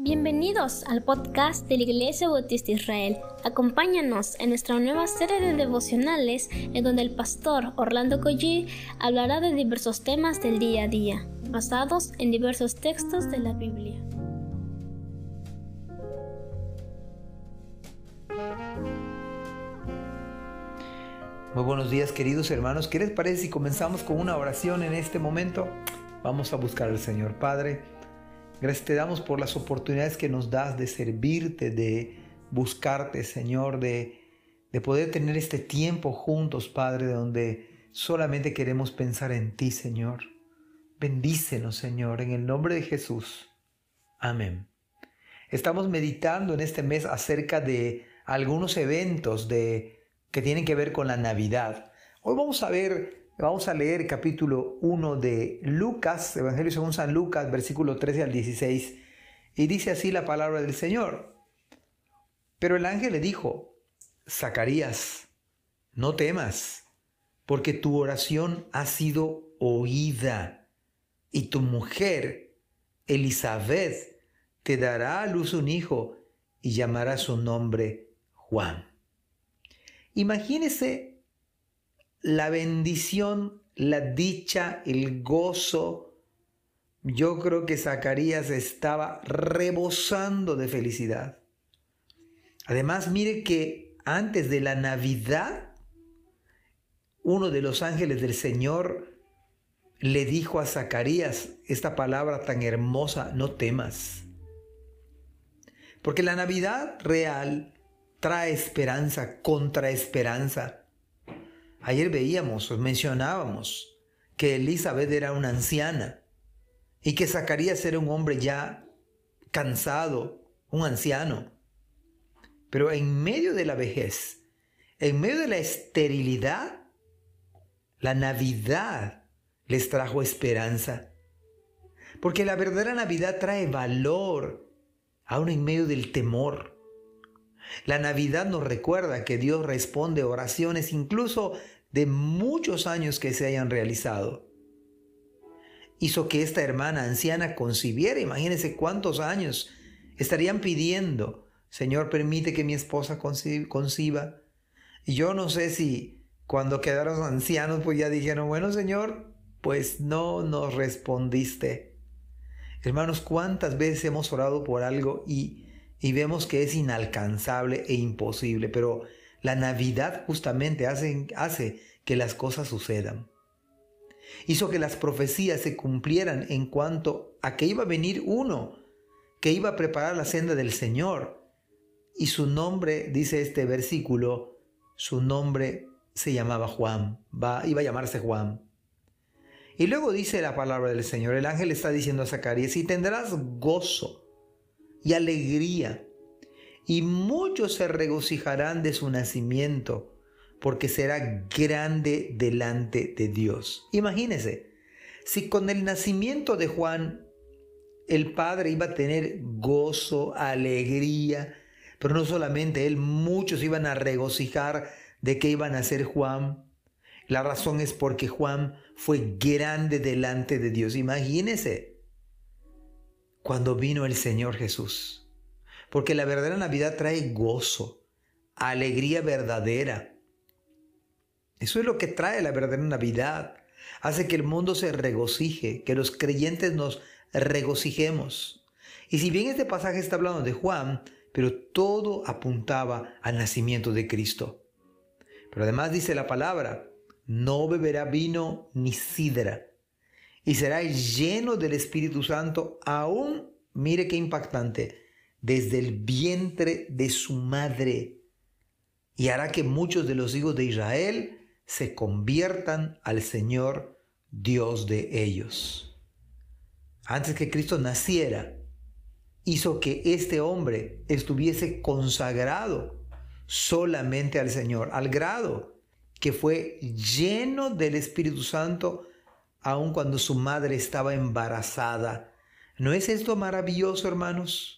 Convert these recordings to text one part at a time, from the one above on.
Bienvenidos al podcast de la Iglesia Bautista Israel. Acompáñanos en nuestra nueva serie de devocionales en donde el pastor Orlando Collie hablará de diversos temas del día a día, basados en diversos textos de la Biblia. Muy buenos días queridos hermanos. ¿Qué les parece si comenzamos con una oración en este momento? Vamos a buscar al Señor Padre. Gracias te damos por las oportunidades que nos das de servirte, de buscarte, Señor, de, de poder tener este tiempo juntos, Padre, donde solamente queremos pensar en ti, Señor. Bendícenos, Señor, en el nombre de Jesús. Amén. Estamos meditando en este mes acerca de algunos eventos de, que tienen que ver con la Navidad. Hoy vamos a ver Vamos a leer capítulo 1 de Lucas, Evangelio según San Lucas, versículo 13 al 16, y dice así la palabra del Señor. Pero el ángel le dijo, Zacarías, no temas, porque tu oración ha sido oída, y tu mujer, Elizabeth, te dará a luz un hijo, y llamará su nombre Juan. Imagínese la bendición, la dicha, el gozo. Yo creo que Zacarías estaba rebosando de felicidad. Además, mire que antes de la Navidad, uno de los ángeles del Señor le dijo a Zacarías esta palabra tan hermosa, no temas. Porque la Navidad real trae esperanza contra esperanza. Ayer veíamos, mencionábamos que Elizabeth era una anciana y que Zacarías era un hombre ya cansado, un anciano. Pero en medio de la vejez, en medio de la esterilidad, la Navidad les trajo esperanza. Porque la verdadera Navidad trae valor, aún en medio del temor. La Navidad nos recuerda que Dios responde oraciones incluso de muchos años que se hayan realizado. Hizo que esta hermana anciana concibiera, imagínense cuántos años estarían pidiendo, Señor, permite que mi esposa conciba. Y yo no sé si cuando quedaron ancianos, pues ya dijeron, bueno, Señor, pues no nos respondiste. Hermanos, ¿cuántas veces hemos orado por algo y y vemos que es inalcanzable e imposible, pero la Navidad justamente hace, que las cosas sucedan. Hizo que las profecías se cumplieran en cuanto a que iba a venir uno que iba a preparar la senda del Señor. Y su nombre, dice este versículo, su nombre se llamaba Juan, va, iba a llamarse Juan. Y luego dice la palabra del Señor, el ángel está diciendo a Zacarías, y tendrás gozo y alegría, y muchos se regocijarán de su nacimiento, porque será grande delante de Dios. Imagínese, si con el nacimiento de Juan el Padre iba a tener gozo, alegría, pero no solamente él, muchos iban a regocijar de que iban a ser Juan. La razón es porque Juan fue grande delante de Dios. Imagínese cuando vino el Señor Jesús. Porque la verdadera Navidad trae gozo, alegría verdadera. Eso es lo que trae la verdadera Navidad. Hace que el mundo se regocije, que los creyentes nos regocijemos. Y si bien este pasaje está hablando de Juan, pero todo apuntaba al nacimiento de Cristo. Pero además dice la palabra, no beberá vino ni sidra, y será lleno del Espíritu Santo aún, mire qué impactante, desde el vientre de su madre. Y hará que muchos de los hijos de Israel se conviertan al Señor Dios de ellos. Antes que Cristo naciera, hizo que este hombre estuviese consagrado solamente al Señor, al grado que fue lleno del Espíritu Santo aun cuando su madre estaba embarazada. ¿No es esto maravilloso, hermanos?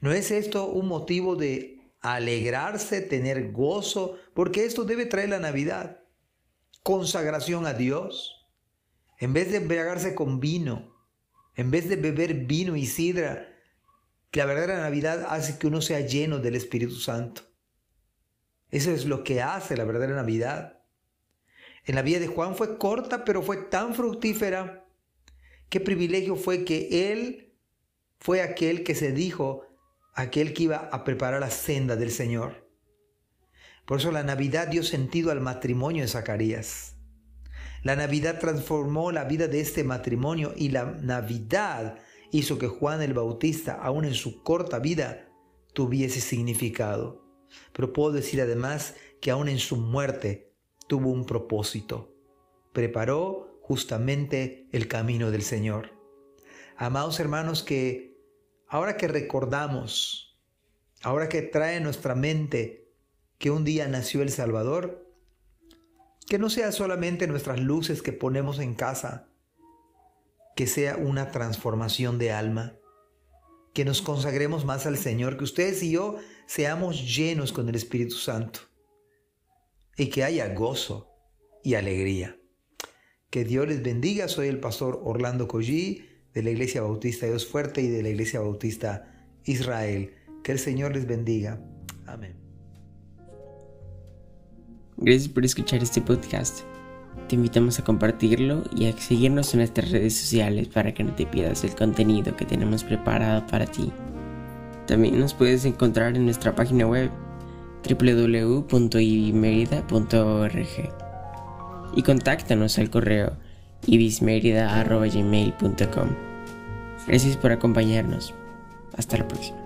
¿No es esto un motivo de alegrarse, tener gozo? Porque esto debe traer la Navidad. Consagración a Dios. En vez de embriagarse con vino, en vez de beber vino y sidra, la verdadera Navidad hace que uno sea lleno del Espíritu Santo. Eso es lo que hace la verdadera Navidad. En la vida de Juan fue corta, pero fue tan fructífera. Qué privilegio fue que él fue aquel que se dijo, aquel que iba a preparar la senda del Señor. Por eso la Navidad dio sentido al matrimonio de Zacarías. La Navidad transformó la vida de este matrimonio y la Navidad hizo que Juan el Bautista, aún en su corta vida, tuviese significado. Pero puedo decir además que aún en su muerte tuvo un propósito. Preparó justamente el camino del Señor. Amados hermanos, que ahora que recordamos, ahora que trae nuestra mente que un día nació el Salvador, que no sea solamente nuestras luces que ponemos en casa, que sea una transformación de alma, que nos consagremos más al Señor, que ustedes y yo seamos llenos con el Espíritu Santo y que haya gozo y alegría. Que Dios les bendiga. Soy el pastor Orlando Collí de la Iglesia Bautista Dios Fuerte y de la Iglesia Bautista Israel. Que el Señor les bendiga. Amén. Gracias por escuchar este podcast. Te invitamos a compartirlo y a seguirnos en nuestras redes sociales para que no te pierdas el contenido que tenemos preparado para ti. También nos puedes encontrar en nuestra página web www.ibismerida.org y contáctanos al correo ibismerida.gmail.com. Gracias por acompañarnos. Hasta la próxima.